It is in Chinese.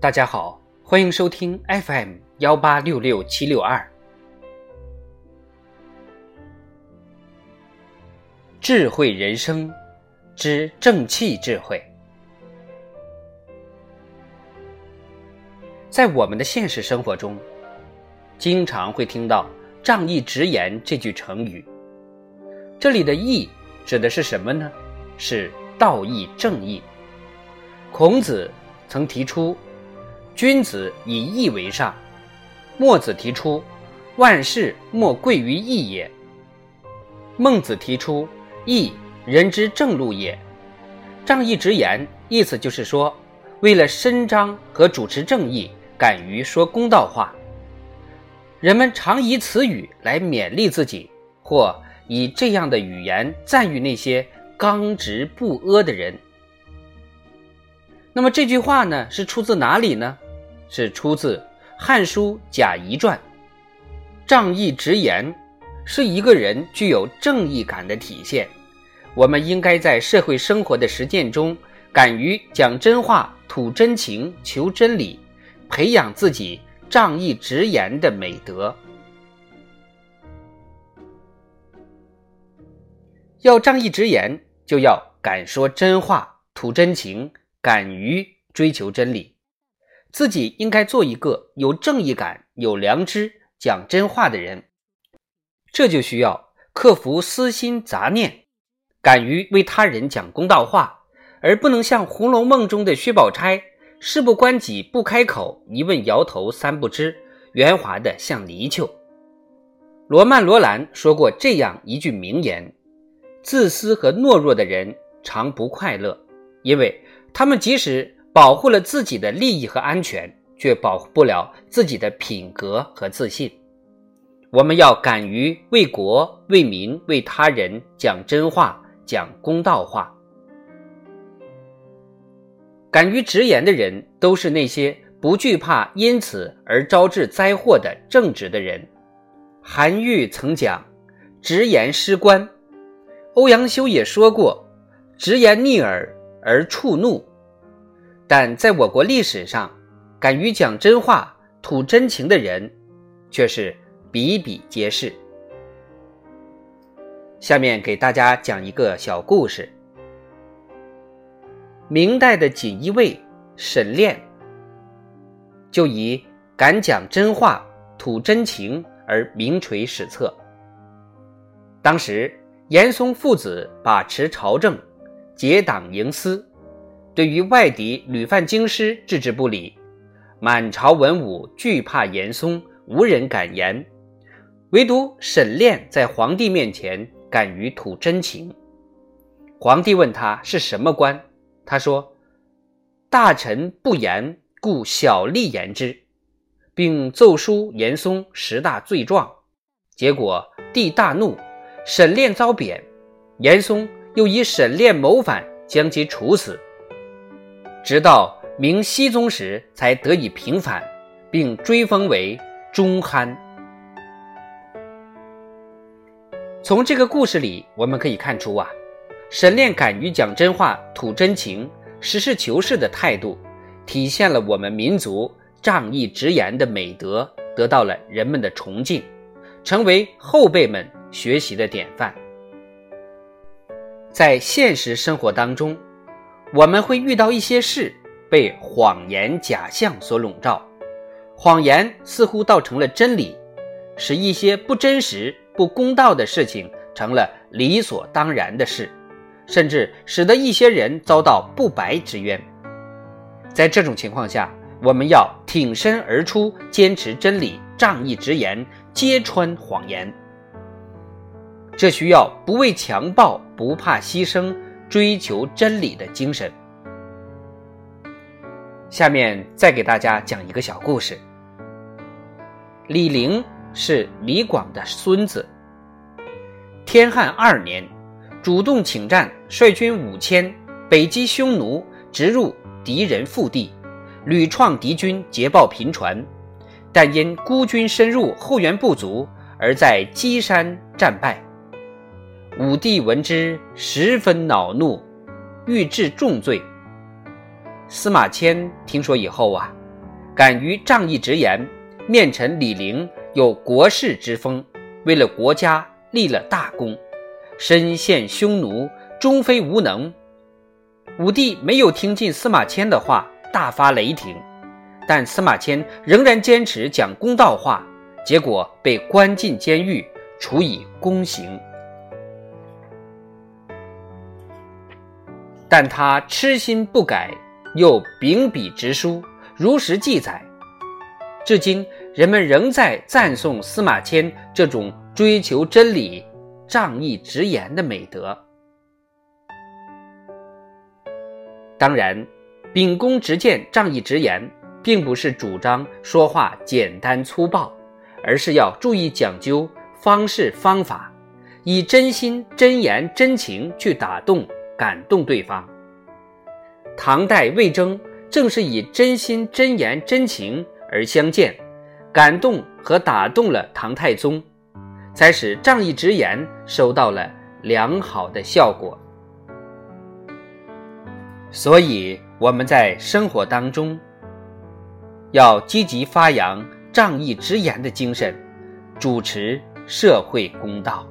大家好，欢迎收听 FM 幺八六六七六二。智慧人生之正气智慧，在我们的现实生活中，经常会听到“仗义直言”这句成语。这里的“义”指的是什么呢？是道义正义。孔子曾提出。君子以义为上，墨子提出万事莫贵于义也。孟子提出义人之正路也。仗义直言，意思就是说，为了伸张和主持正义，敢于说公道话。人们常以此语来勉励自己，或以这样的语言赞誉那些刚直不阿的人。那么这句话呢，是出自哪里呢？是出自《汉书·贾谊传》，仗义直言是一个人具有正义感的体现。我们应该在社会生活的实践中，敢于讲真话、吐真情、求真理，培养自己仗义直言的美德。要仗义直言，就要敢说真话、吐真情，敢于追求真理。自己应该做一个有正义感、有良知、讲真话的人，这就需要克服私心杂念，敢于为他人讲公道话，而不能像《红楼梦》中的薛宝钗，事不关己不开口，一问摇头三不知，圆滑的像泥鳅。罗曼·罗兰说过这样一句名言：“自私和懦弱的人常不快乐，因为他们即使……”保护了自己的利益和安全，却保护不了自己的品格和自信。我们要敢于为国、为民、为他人讲真话、讲公道话。敢于直言的人，都是那些不惧怕因此而招致灾祸的正直的人。韩愈曾讲：“直言失官。”欧阳修也说过：“直言逆耳而触怒。”但在我国历史上，敢于讲真话、吐真情的人，却是比比皆是。下面给大家讲一个小故事。明代的锦衣卫沈炼，就以敢讲真话、吐真情而名垂史册。当时，严嵩父子把持朝政，结党营私。对于外敌屡犯京师置之不理，满朝文武惧怕严嵩，无人敢言，唯独沈炼在皇帝面前敢于吐真情。皇帝问他是什么官，他说：“大臣不言，故小吏言之。”并奏书严嵩十大罪状。结果帝大怒，沈炼遭贬，严嵩又以沈炼谋反，将其处死。直到明熹宗时才得以平反，并追封为忠憨。从这个故事里，我们可以看出啊，沈炼敢于讲真话、吐真情、实事求是的态度，体现了我们民族仗义直言的美德，得到了人们的崇敬，成为后辈们学习的典范。在现实生活当中。我们会遇到一些事被谎言假象所笼罩，谎言似乎倒成了真理，使一些不真实、不公道的事情成了理所当然的事，甚至使得一些人遭到不白之冤。在这种情况下，我们要挺身而出，坚持真理，仗义直言，揭穿谎言。这需要不畏强暴，不怕牺牲。追求真理的精神。下面再给大家讲一个小故事。李陵是李广的孙子。天汉二年，主动请战，率军五千，北击匈奴，直入敌人腹地，屡创敌军捷报频传，但因孤军深入，后援不足，而在箕山战败。武帝闻之，十分恼怒，欲治重罪。司马迁听说以后啊，敢于仗义直言，面陈李陵有国士之风，为了国家立了大功，身陷匈奴，终非无能。武帝没有听进司马迁的话，大发雷霆，但司马迁仍然坚持讲公道话，结果被关进监狱，处以宫刑。但他痴心不改，又秉笔直书，如实记载。至今，人们仍在赞颂司马迁这种追求真理、仗义直言的美德。当然，秉公执见、仗义直言，并不是主张说话简单粗暴，而是要注意讲究方式方法，以真心、真言、真情去打动。感动对方。唐代魏征正是以真心、真言、真情而相见，感动和打动了唐太宗，才使仗义直言收到了良好的效果。所以我们在生活当中要积极发扬仗义直言的精神，主持社会公道。